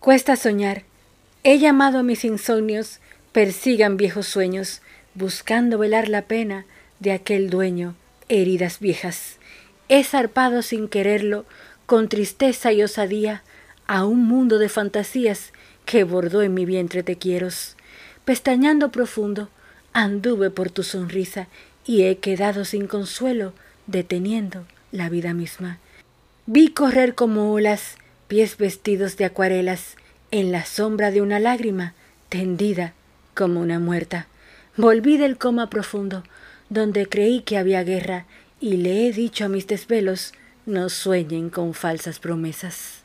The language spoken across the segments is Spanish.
Cuesta soñar. He llamado a mis insomnios, persigan viejos sueños, buscando velar la pena de aquel dueño, heridas viejas. He zarpado sin quererlo, con tristeza y osadía, a un mundo de fantasías que bordó en mi vientre te quieros. Pestañando profundo, anduve por tu sonrisa y he quedado sin consuelo, deteniendo la vida misma. Vi correr como olas pies vestidos de acuarelas, en la sombra de una lágrima, tendida como una muerta. Volví del coma profundo, donde creí que había guerra, y le he dicho a mis desvelos, no sueñen con falsas promesas.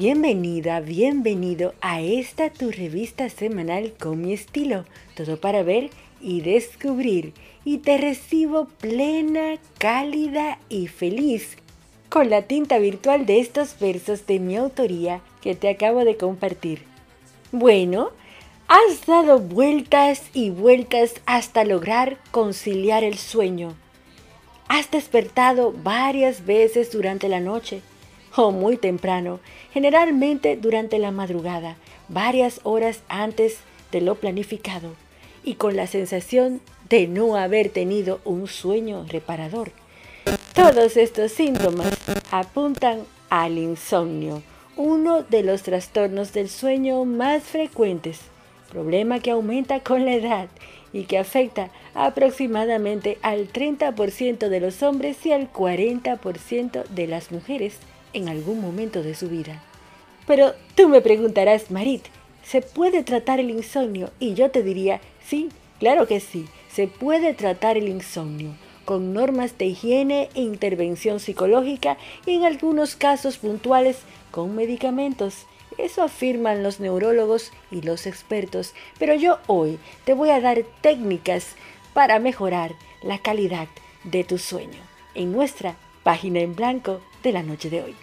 Bienvenida, bienvenido a esta tu revista semanal con mi estilo, todo para ver y descubrir. Y te recibo plena, cálida y feliz con la tinta virtual de estos versos de mi autoría que te acabo de compartir. Bueno, has dado vueltas y vueltas hasta lograr conciliar el sueño. Has despertado varias veces durante la noche o muy temprano, generalmente durante la madrugada, varias horas antes de lo planificado, y con la sensación de no haber tenido un sueño reparador. Todos estos síntomas apuntan al insomnio, uno de los trastornos del sueño más frecuentes, problema que aumenta con la edad y que afecta aproximadamente al 30% de los hombres y al 40% de las mujeres en algún momento de su vida. Pero tú me preguntarás, Marit, ¿se puede tratar el insomnio? Y yo te diría, sí, claro que sí, se puede tratar el insomnio con normas de higiene e intervención psicológica y en algunos casos puntuales con medicamentos. Eso afirman los neurólogos y los expertos, pero yo hoy te voy a dar técnicas para mejorar la calidad de tu sueño en nuestra página en blanco de la noche de hoy.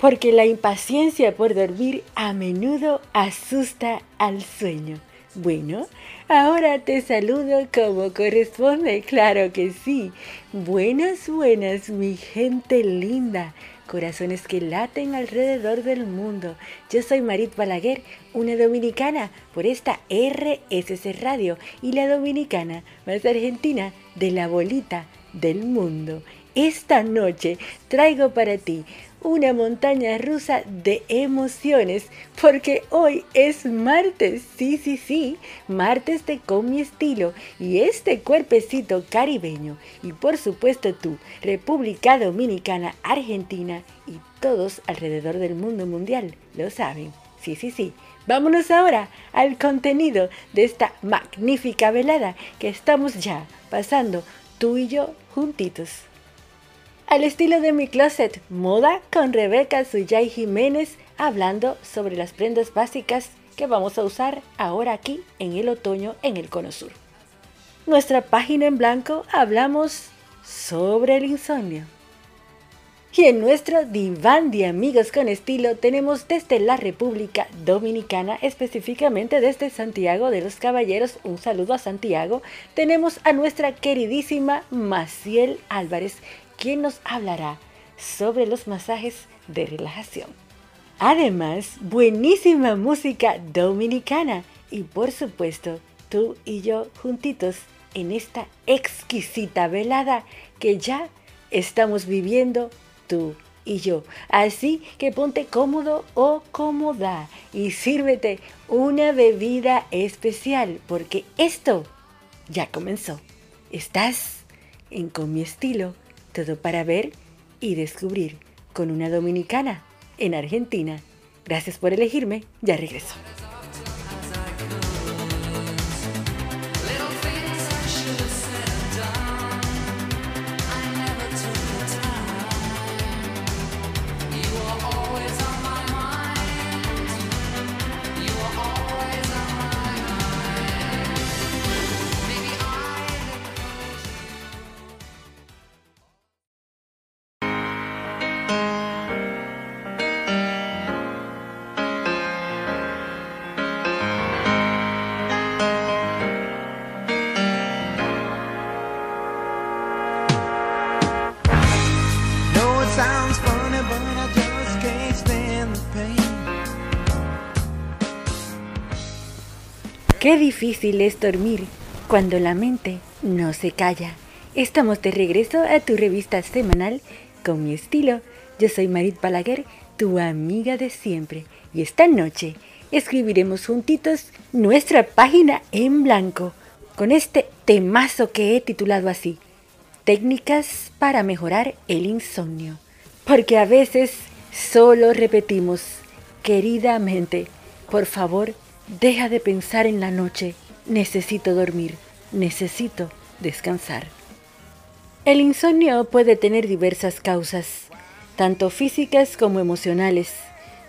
Porque la impaciencia por dormir a menudo asusta al sueño. Bueno, ahora te saludo como corresponde, claro que sí. Buenas, buenas, mi gente linda. Corazones que laten alrededor del mundo. Yo soy Marit Balaguer, una dominicana por esta RSC Radio y la dominicana más argentina de la bolita del mundo. Esta noche traigo para ti una montaña rusa de emociones porque hoy es martes, sí, sí, sí, martes de con mi estilo y este cuerpecito caribeño y por supuesto tú, República Dominicana, Argentina y todos alrededor del mundo mundial, lo saben, sí, sí, sí. Vámonos ahora al contenido de esta magnífica velada que estamos ya pasando tú y yo juntitos al estilo de mi closet, moda con Rebeca Suyay Jiménez, hablando sobre las prendas básicas que vamos a usar ahora aquí en el otoño en el Cono Sur. Nuestra página en blanco hablamos sobre el insomnio. Y en nuestro diván de amigos con estilo tenemos desde la República Dominicana, específicamente desde Santiago de los Caballeros, un saludo a Santiago, tenemos a nuestra queridísima Maciel Álvarez, quien nos hablará sobre los masajes de relajación. Además, buenísima música dominicana y por supuesto, tú y yo juntitos en esta exquisita velada que ya estamos viviendo tú y yo. Así que ponte cómodo o cómoda y sírvete una bebida especial porque esto ya comenzó. Estás en Con mi estilo todo para ver y descubrir con una dominicana en Argentina. Gracias por elegirme, ya regreso. Qué difícil es dormir cuando la mente no se calla. Estamos de regreso a tu revista semanal con mi estilo. Yo soy Marit Balaguer, tu amiga de siempre. Y esta noche escribiremos juntitos nuestra página en blanco con este temazo que he titulado así. Técnicas para mejorar el insomnio. Porque a veces solo repetimos, queridamente, por favor, Deja de pensar en la noche. Necesito dormir. Necesito descansar. El insomnio puede tener diversas causas, tanto físicas como emocionales,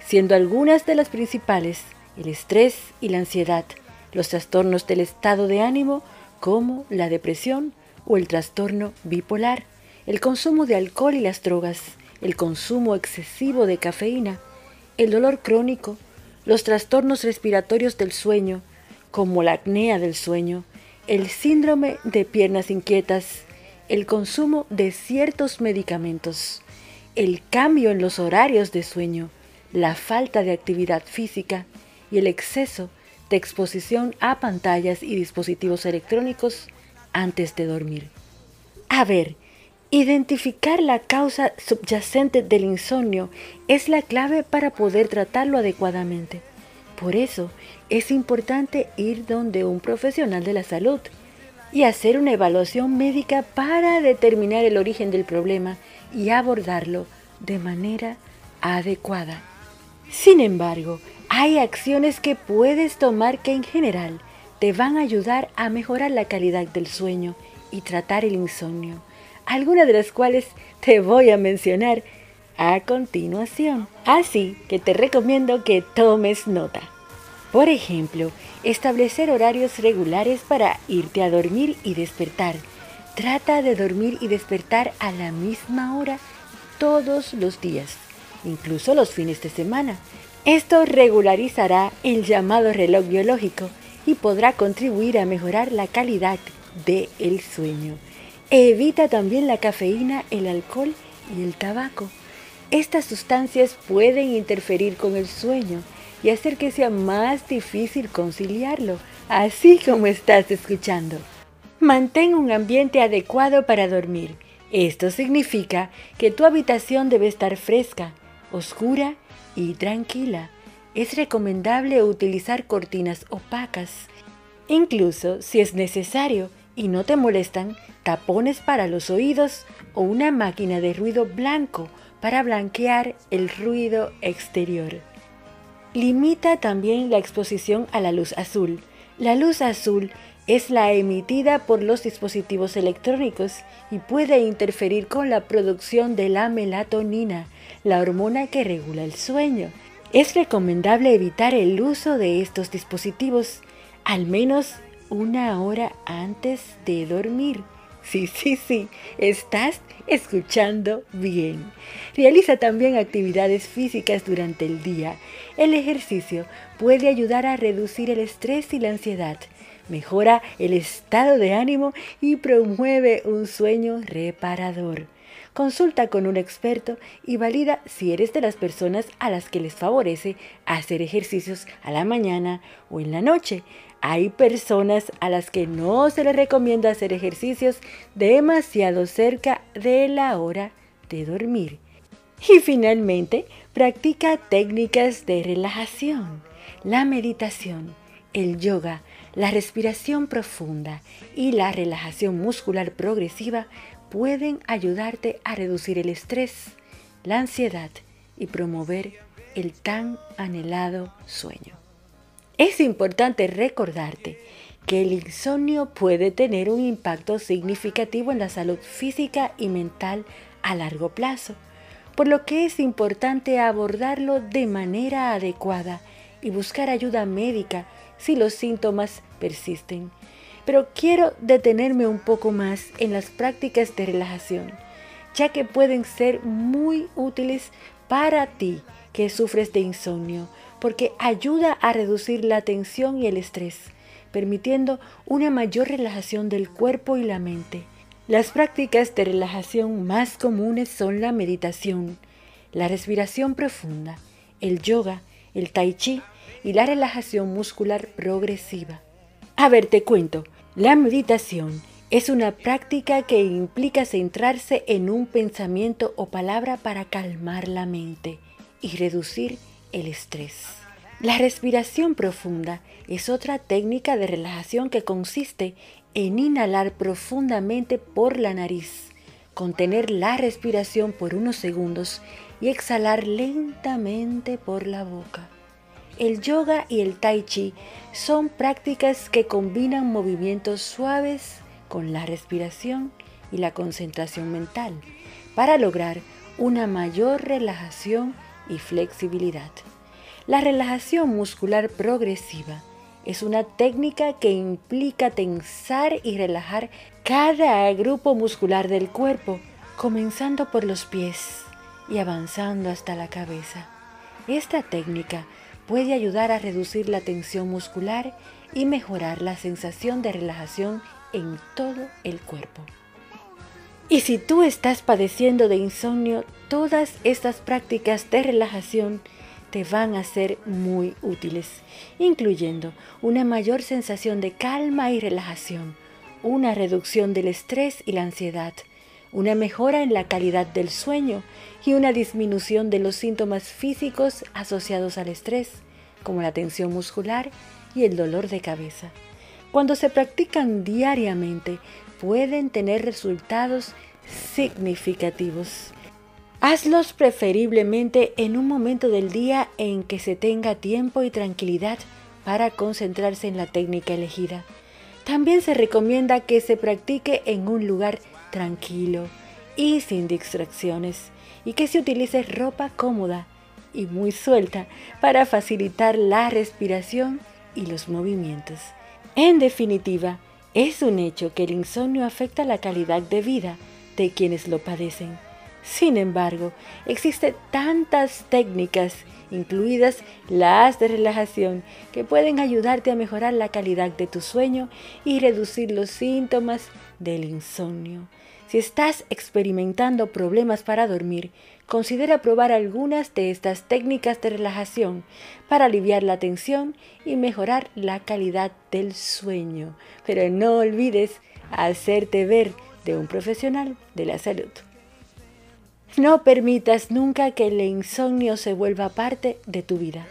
siendo algunas de las principales el estrés y la ansiedad, los trastornos del estado de ánimo como la depresión o el trastorno bipolar, el consumo de alcohol y las drogas, el consumo excesivo de cafeína, el dolor crónico, los trastornos respiratorios del sueño, como la apnea del sueño, el síndrome de piernas inquietas, el consumo de ciertos medicamentos, el cambio en los horarios de sueño, la falta de actividad física y el exceso de exposición a pantallas y dispositivos electrónicos antes de dormir. A ver, Identificar la causa subyacente del insomnio es la clave para poder tratarlo adecuadamente. Por eso es importante ir donde un profesional de la salud y hacer una evaluación médica para determinar el origen del problema y abordarlo de manera adecuada. Sin embargo, hay acciones que puedes tomar que en general te van a ayudar a mejorar la calidad del sueño y tratar el insomnio algunas de las cuales te voy a mencionar a continuación. Así que te recomiendo que tomes nota. Por ejemplo, establecer horarios regulares para irte a dormir y despertar. Trata de dormir y despertar a la misma hora todos los días, incluso los fines de semana. Esto regularizará el llamado reloj biológico y podrá contribuir a mejorar la calidad del sueño. Evita también la cafeína, el alcohol y el tabaco. Estas sustancias pueden interferir con el sueño y hacer que sea más difícil conciliarlo, así como estás escuchando. Mantén un ambiente adecuado para dormir. Esto significa que tu habitación debe estar fresca, oscura y tranquila. Es recomendable utilizar cortinas opacas. Incluso si es necesario, y no te molestan tapones para los oídos o una máquina de ruido blanco para blanquear el ruido exterior. Limita también la exposición a la luz azul. La luz azul es la emitida por los dispositivos electrónicos y puede interferir con la producción de la melatonina, la hormona que regula el sueño. Es recomendable evitar el uso de estos dispositivos, al menos una hora antes de dormir. Sí, sí, sí, estás escuchando bien. Realiza también actividades físicas durante el día. El ejercicio puede ayudar a reducir el estrés y la ansiedad, mejora el estado de ánimo y promueve un sueño reparador. Consulta con un experto y valida si eres de las personas a las que les favorece hacer ejercicios a la mañana o en la noche. Hay personas a las que no se les recomienda hacer ejercicios demasiado cerca de la hora de dormir. Y finalmente, practica técnicas de relajación, la meditación, el yoga, la respiración profunda y la relajación muscular progresiva pueden ayudarte a reducir el estrés, la ansiedad y promover el tan anhelado sueño. Es importante recordarte que el insomnio puede tener un impacto significativo en la salud física y mental a largo plazo, por lo que es importante abordarlo de manera adecuada y buscar ayuda médica si los síntomas persisten. Pero quiero detenerme un poco más en las prácticas de relajación, ya que pueden ser muy útiles para ti que sufres de insomnio porque ayuda a reducir la tensión y el estrés, permitiendo una mayor relajación del cuerpo y la mente. Las prácticas de relajación más comunes son la meditación, la respiración profunda, el yoga, el tai chi y la relajación muscular progresiva. A ver, te cuento. La meditación es una práctica que implica centrarse en un pensamiento o palabra para calmar la mente y reducir el estrés. La respiración profunda es otra técnica de relajación que consiste en inhalar profundamente por la nariz, contener la respiración por unos segundos y exhalar lentamente por la boca. El yoga y el tai chi son prácticas que combinan movimientos suaves con la respiración y la concentración mental para lograr una mayor relajación y flexibilidad. La relajación muscular progresiva es una técnica que implica tensar y relajar cada grupo muscular del cuerpo, comenzando por los pies y avanzando hasta la cabeza. Esta técnica puede ayudar a reducir la tensión muscular y mejorar la sensación de relajación en todo el cuerpo. Y si tú estás padeciendo de insomnio, todas estas prácticas de relajación te van a ser muy útiles, incluyendo una mayor sensación de calma y relajación, una reducción del estrés y la ansiedad, una mejora en la calidad del sueño y una disminución de los síntomas físicos asociados al estrés, como la tensión muscular y el dolor de cabeza. Cuando se practican diariamente, pueden tener resultados significativos. Hazlos preferiblemente en un momento del día en que se tenga tiempo y tranquilidad para concentrarse en la técnica elegida. También se recomienda que se practique en un lugar tranquilo y sin distracciones y que se utilice ropa cómoda y muy suelta para facilitar la respiración y los movimientos. En definitiva, es un hecho que el insomnio afecta la calidad de vida de quienes lo padecen. Sin embargo, existen tantas técnicas, incluidas las de relajación, que pueden ayudarte a mejorar la calidad de tu sueño y reducir los síntomas del insomnio. Si estás experimentando problemas para dormir, considera probar algunas de estas técnicas de relajación para aliviar la tensión y mejorar la calidad del sueño. Pero no olvides hacerte ver de un profesional de la salud. No permitas nunca que el insomnio se vuelva parte de tu vida.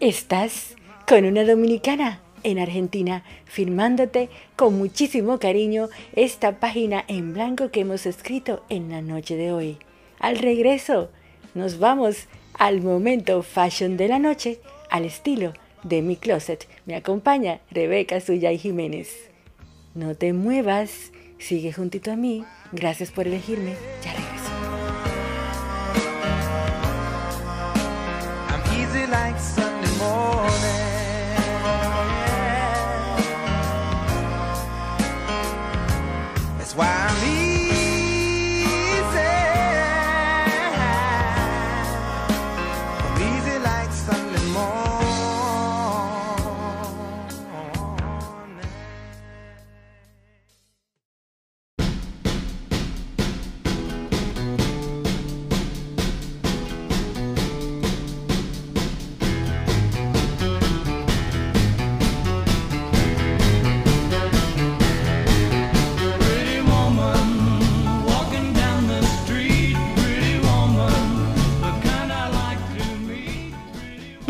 Estás con una dominicana en Argentina, firmándote con muchísimo cariño esta página en blanco que hemos escrito en la noche de hoy. Al regreso, nos vamos al momento fashion de la noche, al estilo de mi closet. Me acompaña Rebeca Suya y Jiménez. No te muevas, sigue juntito a mí. Gracias por elegirme. Ya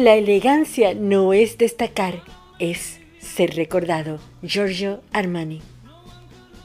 La elegancia no es destacar, es ser recordado. Giorgio Armani.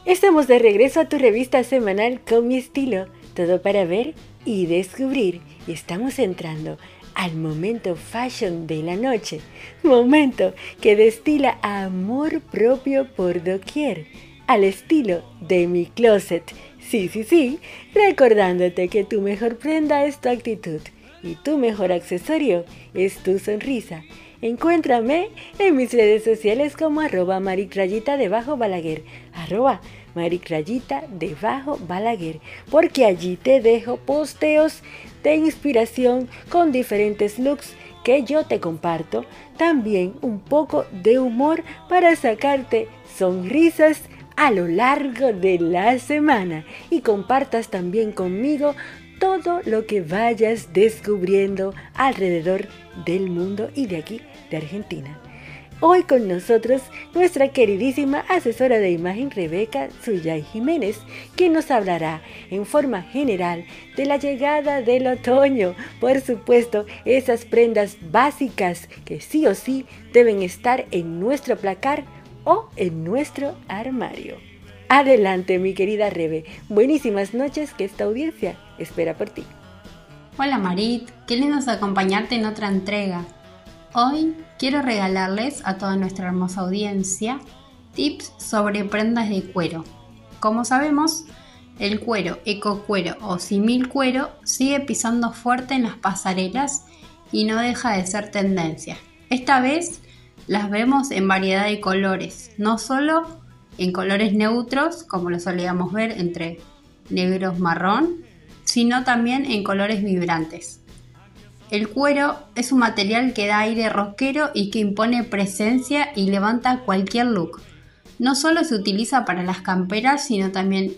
Estamos de regreso a tu revista semanal con mi estilo, todo para ver y descubrir. Estamos entrando al momento fashion de la noche, momento que destila amor propio por doquier, al estilo de mi closet. Sí, sí, sí, recordándote que tu mejor prenda es tu actitud y tu mejor accesorio es tu sonrisa. Encuéntrame en mis redes sociales como arroba maricrayita debajo balaguer, arroba maricrayita debajo balaguer, porque allí te dejo posteos de inspiración con diferentes looks que yo te comparto, también un poco de humor para sacarte sonrisas a lo largo de la semana y compartas también conmigo todo lo que vayas descubriendo alrededor del mundo y de aquí, de Argentina. Hoy con nosotros nuestra queridísima asesora de imagen Rebeca Suyay Jiménez, quien nos hablará en forma general de la llegada del otoño. Por supuesto, esas prendas básicas que sí o sí deben estar en nuestro placar o en nuestro armario. Adelante, mi querida Rebe. Buenísimas noches que esta audiencia espera por ti. Hola Marit, qué lindo es acompañarte en otra entrega. Hoy quiero regalarles a toda nuestra hermosa audiencia tips sobre prendas de cuero. Como sabemos, el cuero, eco cuero o simil cuero sigue pisando fuerte en las pasarelas y no deja de ser tendencia. Esta vez las vemos en variedad de colores, no solo en colores neutros, como lo solíamos ver entre negros marrón, sino también en colores vibrantes. El cuero es un material que da aire rockero y que impone presencia y levanta cualquier look. No solo se utiliza para las camperas, sino también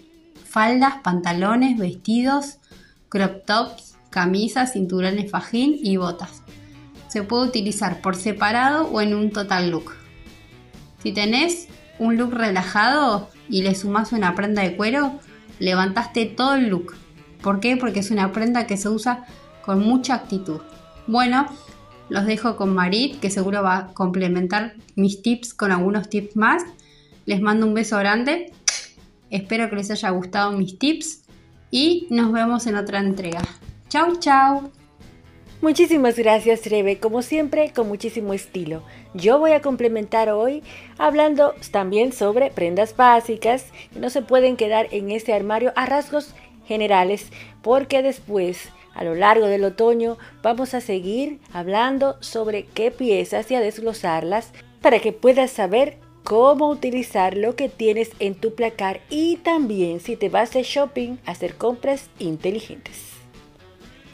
faldas, pantalones, vestidos, crop tops, camisas, cinturones fajín y botas. Se puede utilizar por separado o en un total look. Si tenés un look relajado y le sumas una prenda de cuero, levantaste todo el look. ¿Por qué? Porque es una prenda que se usa con mucha actitud. Bueno, los dejo con Marit, que seguro va a complementar mis tips con algunos tips más. Les mando un beso grande. Espero que les haya gustado mis tips y nos vemos en otra entrega. Chau, chau. Muchísimas gracias Rebe, como siempre con muchísimo estilo. Yo voy a complementar hoy hablando también sobre prendas básicas que no se pueden quedar en este armario a rasgos generales porque después a lo largo del otoño vamos a seguir hablando sobre qué piezas y a desglosarlas para que puedas saber cómo utilizar lo que tienes en tu placar y también si te vas de shopping hacer compras inteligentes.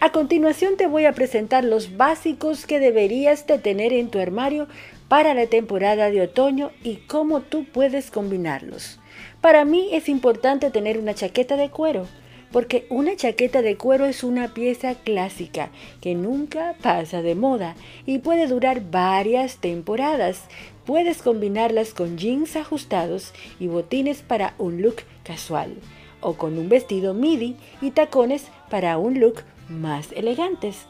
A continuación te voy a presentar los básicos que deberías de tener en tu armario para la temporada de otoño y cómo tú puedes combinarlos. Para mí es importante tener una chaqueta de cuero porque una chaqueta de cuero es una pieza clásica que nunca pasa de moda y puede durar varias temporadas. Puedes combinarlas con jeans ajustados y botines para un look casual, o con un vestido midi y tacones para un look más elegantes.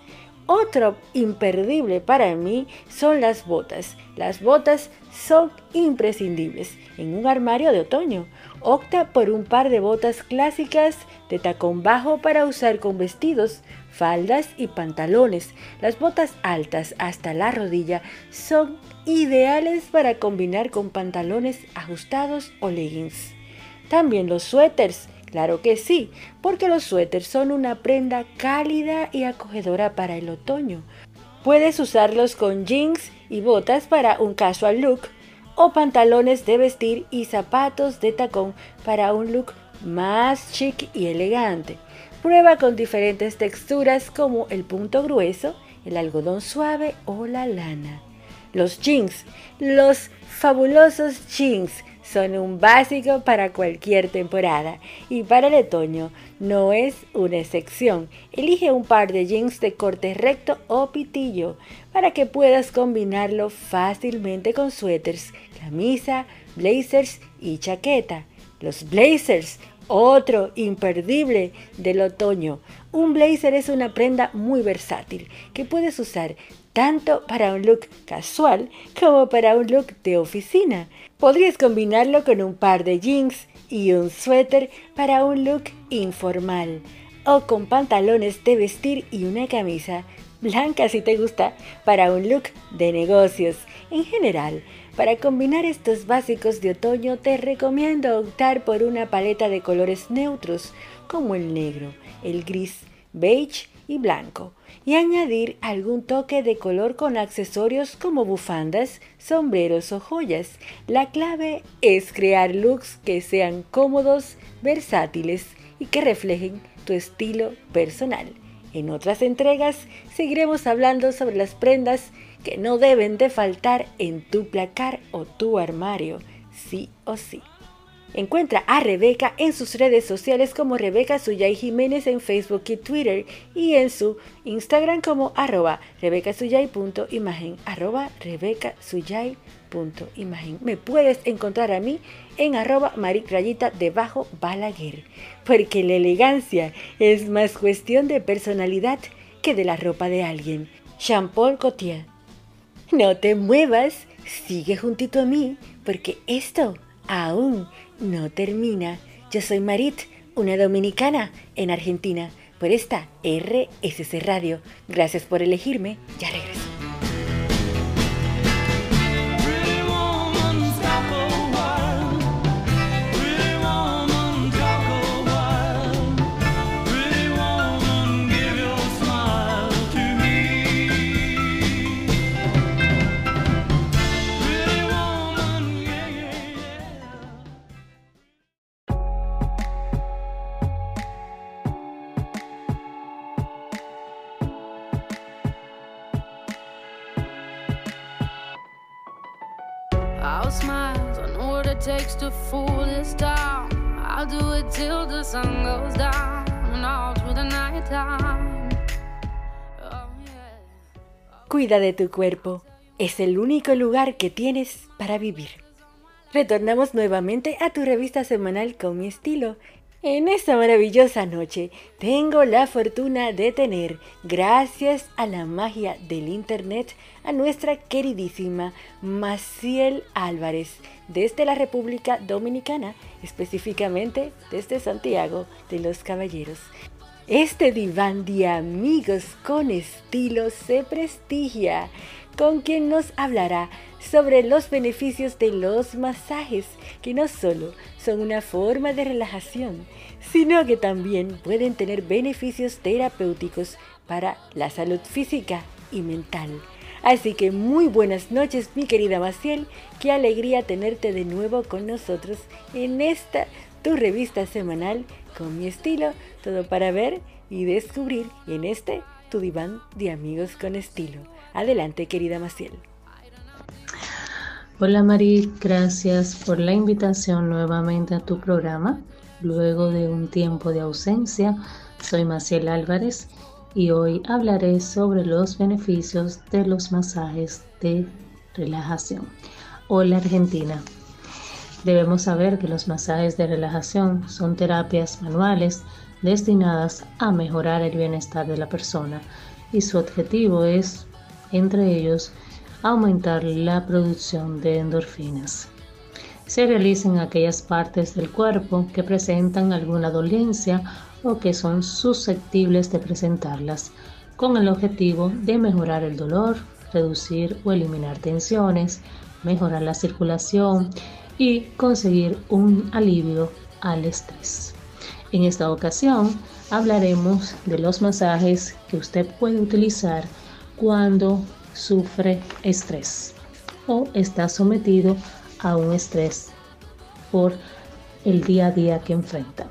Otro imperdible para mí son las botas. Las botas son imprescindibles en un armario de otoño. Opta por un par de botas clásicas de tacón bajo para usar con vestidos, faldas y pantalones. Las botas altas hasta la rodilla son ideales para combinar con pantalones ajustados o leggings. También los suéteres Claro que sí, porque los suéteres son una prenda cálida y acogedora para el otoño. Puedes usarlos con jeans y botas para un casual look o pantalones de vestir y zapatos de tacón para un look más chic y elegante. Prueba con diferentes texturas como el punto grueso, el algodón suave o la lana. Los jeans, los fabulosos jeans son un básico para cualquier temporada y para el otoño no es una excepción. Elige un par de jeans de corte recto o pitillo para que puedas combinarlo fácilmente con suéteres, camisa, blazers y chaqueta. Los blazers, otro imperdible del otoño. Un blazer es una prenda muy versátil que puedes usar tanto para un look casual como para un look de oficina. Podrías combinarlo con un par de jeans y un suéter para un look informal o con pantalones de vestir y una camisa blanca si te gusta para un look de negocios. En general, para combinar estos básicos de otoño te recomiendo optar por una paleta de colores neutros como el negro, el gris, beige y blanco y añadir algún toque de color con accesorios como bufandas, sombreros o joyas. La clave es crear looks que sean cómodos, versátiles y que reflejen tu estilo personal. En otras entregas seguiremos hablando sobre las prendas que no deben de faltar en tu placar o tu armario, sí o sí. Encuentra a Rebeca en sus redes sociales como Rebeca Suyay Jiménez en Facebook y Twitter y en su Instagram como arroba rebecasuyay.imagen arroba imagen. Me puedes encontrar a mí en arroba maricrayita debajo Balaguer, porque la elegancia es más cuestión de personalidad que de la ropa de alguien. Jean-Paul Gaultier. No te muevas, sigue juntito a mí, porque esto aún no termina. Yo soy Marit, una dominicana en Argentina, por esta RSC Radio. Gracias por elegirme, ya regreso. De tu cuerpo. Es el único lugar que tienes para vivir. Retornamos nuevamente a tu revista semanal con mi estilo. En esta maravillosa noche tengo la fortuna de tener, gracias a la magia del Internet, a nuestra queridísima Maciel Álvarez, desde la República Dominicana, específicamente desde Santiago de los Caballeros. Este diván de amigos con estilo se prestigia con quien nos hablará sobre los beneficios de los masajes, que no solo son una forma de relajación, sino que también pueden tener beneficios terapéuticos para la salud física y mental. Así que muy buenas noches mi querida Maciel, qué alegría tenerte de nuevo con nosotros en esta tu revista semanal con mi estilo, todo para ver y descubrir en este tu diván de amigos con estilo. Adelante, querida Maciel. Hola Mari, gracias por la invitación nuevamente a tu programa. Luego de un tiempo de ausencia, soy Maciel Álvarez y hoy hablaré sobre los beneficios de los masajes de relajación. Hola Argentina, Debemos saber que los masajes de relajación son terapias manuales destinadas a mejorar el bienestar de la persona y su objetivo es, entre ellos, aumentar la producción de endorfinas. Se realizan aquellas partes del cuerpo que presentan alguna dolencia o que son susceptibles de presentarlas, con el objetivo de mejorar el dolor, reducir o eliminar tensiones, mejorar la circulación y conseguir un alivio al estrés. En esta ocasión hablaremos de los masajes que usted puede utilizar cuando sufre estrés o está sometido a un estrés por el día a día que enfrenta.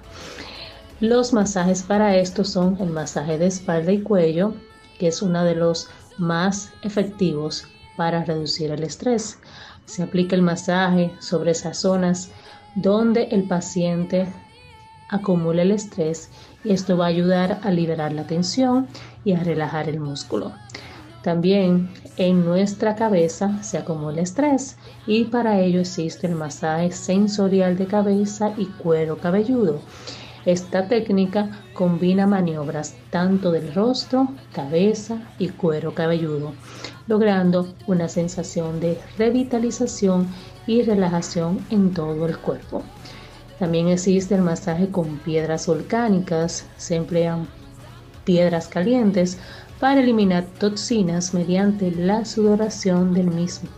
Los masajes para esto son el masaje de espalda y cuello, que es uno de los más efectivos para reducir el estrés. Se aplica el masaje sobre esas zonas donde el paciente acumula el estrés y esto va a ayudar a liberar la tensión y a relajar el músculo. También en nuestra cabeza se acumula estrés y para ello existe el masaje sensorial de cabeza y cuero cabelludo. Esta técnica combina maniobras tanto del rostro, cabeza y cuero cabelludo, logrando una sensación de revitalización y relajación en todo el cuerpo. También existe el masaje con piedras volcánicas. Se emplean piedras calientes para eliminar toxinas mediante la sudoración del mismo.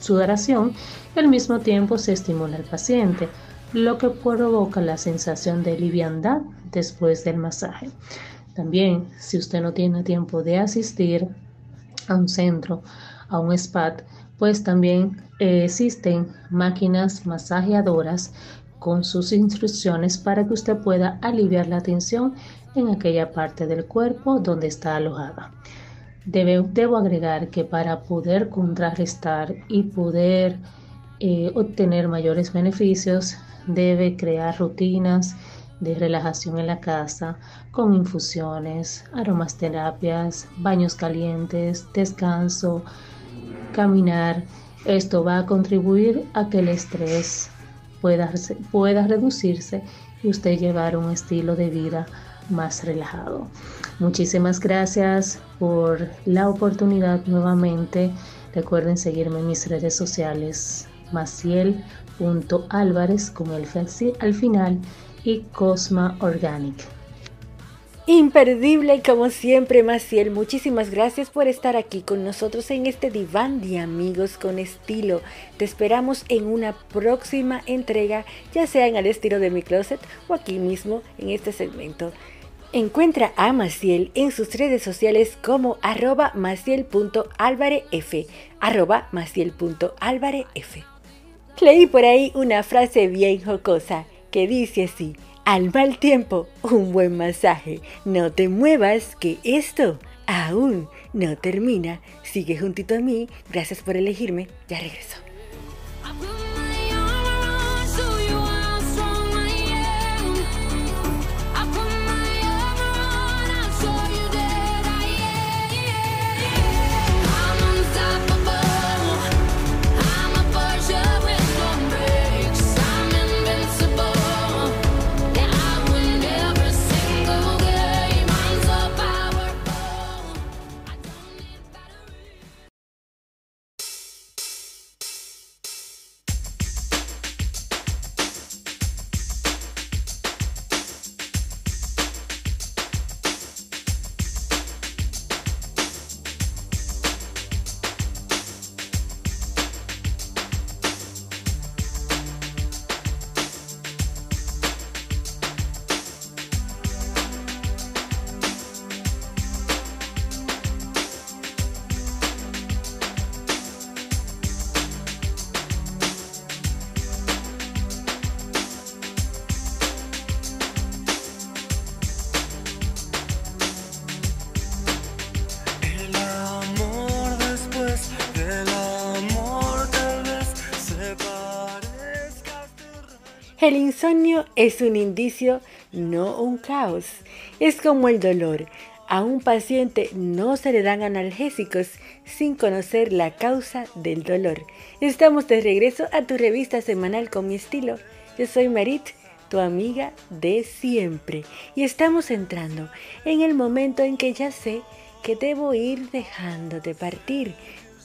Sudoración al mismo tiempo se estimula al paciente lo que provoca la sensación de liviandad después del masaje. También, si usted no tiene tiempo de asistir a un centro, a un spa, pues también eh, existen máquinas masajeadoras con sus instrucciones para que usted pueda aliviar la tensión en aquella parte del cuerpo donde está alojada. debo agregar que para poder contrarrestar y poder eh, obtener mayores beneficios, debe crear rutinas de relajación en la casa con infusiones, aromas terapias, baños calientes, descanso, caminar Esto va a contribuir a que el estrés pueda, reducirse y usted llevar un estilo de vida más relajado. Muchísimas gracias por la oportunidad nuevamente. Recuerden seguirme en mis redes sociales maciel.álvarez con el al final y Cosma Organic. Imperdible como siempre, Maciel. Muchísimas gracias por estar aquí con nosotros en este diván de amigos con estilo. Te esperamos en una próxima entrega, ya sea en el estilo de mi closet o aquí mismo en este segmento. Encuentra a Maciel en sus redes sociales como arroba maciel.álvarez, arroba maciel.álvarez. Leí por ahí una frase bien jocosa que dice así. Al mal tiempo, un buen masaje. No te muevas, que esto aún no termina. Sigue juntito a mí. Gracias por elegirme. Ya regreso. Insomnio es un indicio, no un caos. Es como el dolor. A un paciente no se le dan analgésicos sin conocer la causa del dolor. Estamos de regreso a tu revista semanal con mi estilo. Yo soy Marit, tu amiga de siempre. Y estamos entrando en el momento en que ya sé que debo ir dejándote partir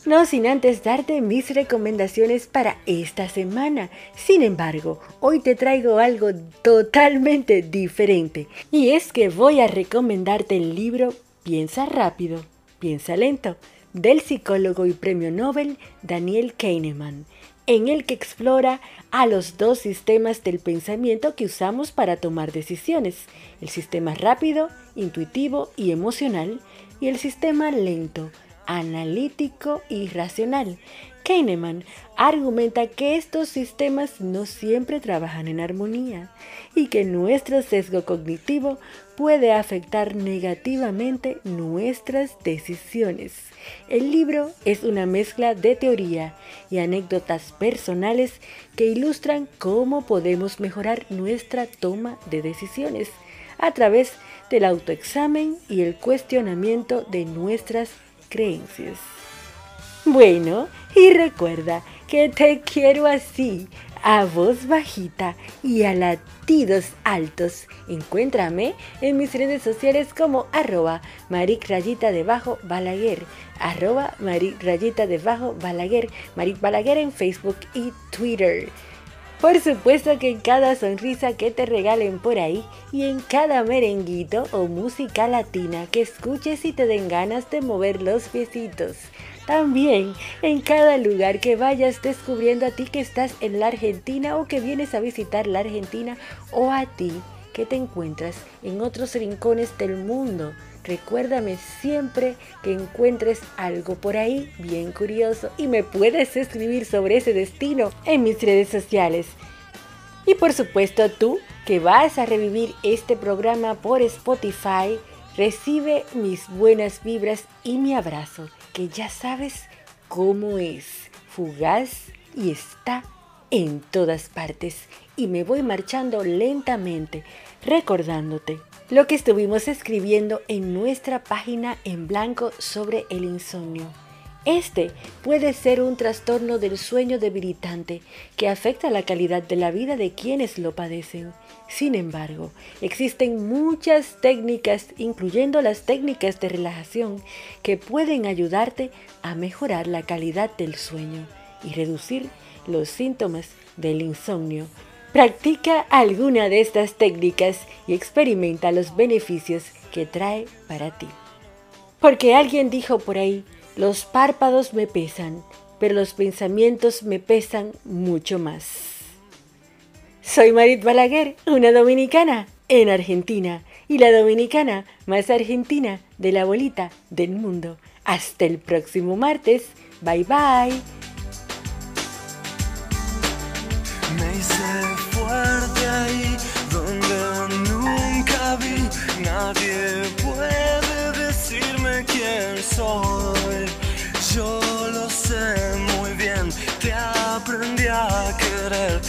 no sin antes darte mis recomendaciones para esta semana. Sin embargo, hoy te traigo algo totalmente diferente. Y es que voy a recomendarte el libro Piensa rápido, piensa lento, del psicólogo y premio Nobel Daniel Kahneman, en el que explora a los dos sistemas del pensamiento que usamos para tomar decisiones, el sistema rápido, intuitivo y emocional, y el sistema lento, analítico y racional. Kahneman argumenta que estos sistemas no siempre trabajan en armonía y que nuestro sesgo cognitivo puede afectar negativamente nuestras decisiones. El libro es una mezcla de teoría y anécdotas personales que ilustran cómo podemos mejorar nuestra toma de decisiones a través del autoexamen y el cuestionamiento de nuestras creencias. Bueno, y recuerda que te quiero así, a voz bajita y a latidos altos. Encuéntrame en mis redes sociales como arroba maric rayita debajo balaguer, arroba maric rayita debajo balaguer, maric balaguer en Facebook y Twitter. Por supuesto que en cada sonrisa que te regalen por ahí y en cada merenguito o música latina que escuches y te den ganas de mover los piecitos. También en cada lugar que vayas descubriendo a ti que estás en la Argentina o que vienes a visitar la Argentina o a ti que te encuentras en otros rincones del mundo. Recuérdame siempre que encuentres algo por ahí bien curioso y me puedes escribir sobre ese destino en mis redes sociales. Y por supuesto tú que vas a revivir este programa por Spotify, recibe mis buenas vibras y mi abrazo, que ya sabes cómo es, fugaz y está en todas partes. Y me voy marchando lentamente, recordándote lo que estuvimos escribiendo en nuestra página en blanco sobre el insomnio. Este puede ser un trastorno del sueño debilitante que afecta la calidad de la vida de quienes lo padecen. Sin embargo, existen muchas técnicas, incluyendo las técnicas de relajación, que pueden ayudarte a mejorar la calidad del sueño y reducir los síntomas del insomnio. Practica alguna de estas técnicas y experimenta los beneficios que trae para ti. Porque alguien dijo por ahí, los párpados me pesan, pero los pensamientos me pesan mucho más. Soy Marit Balaguer, una dominicana en Argentina y la dominicana más argentina de la bolita del mundo. Hasta el próximo martes. Bye bye. y ser fuerte ahí donde nunca vi. Nadie puede decirme quién soy. Yo lo sé muy bien, te aprendí a querer.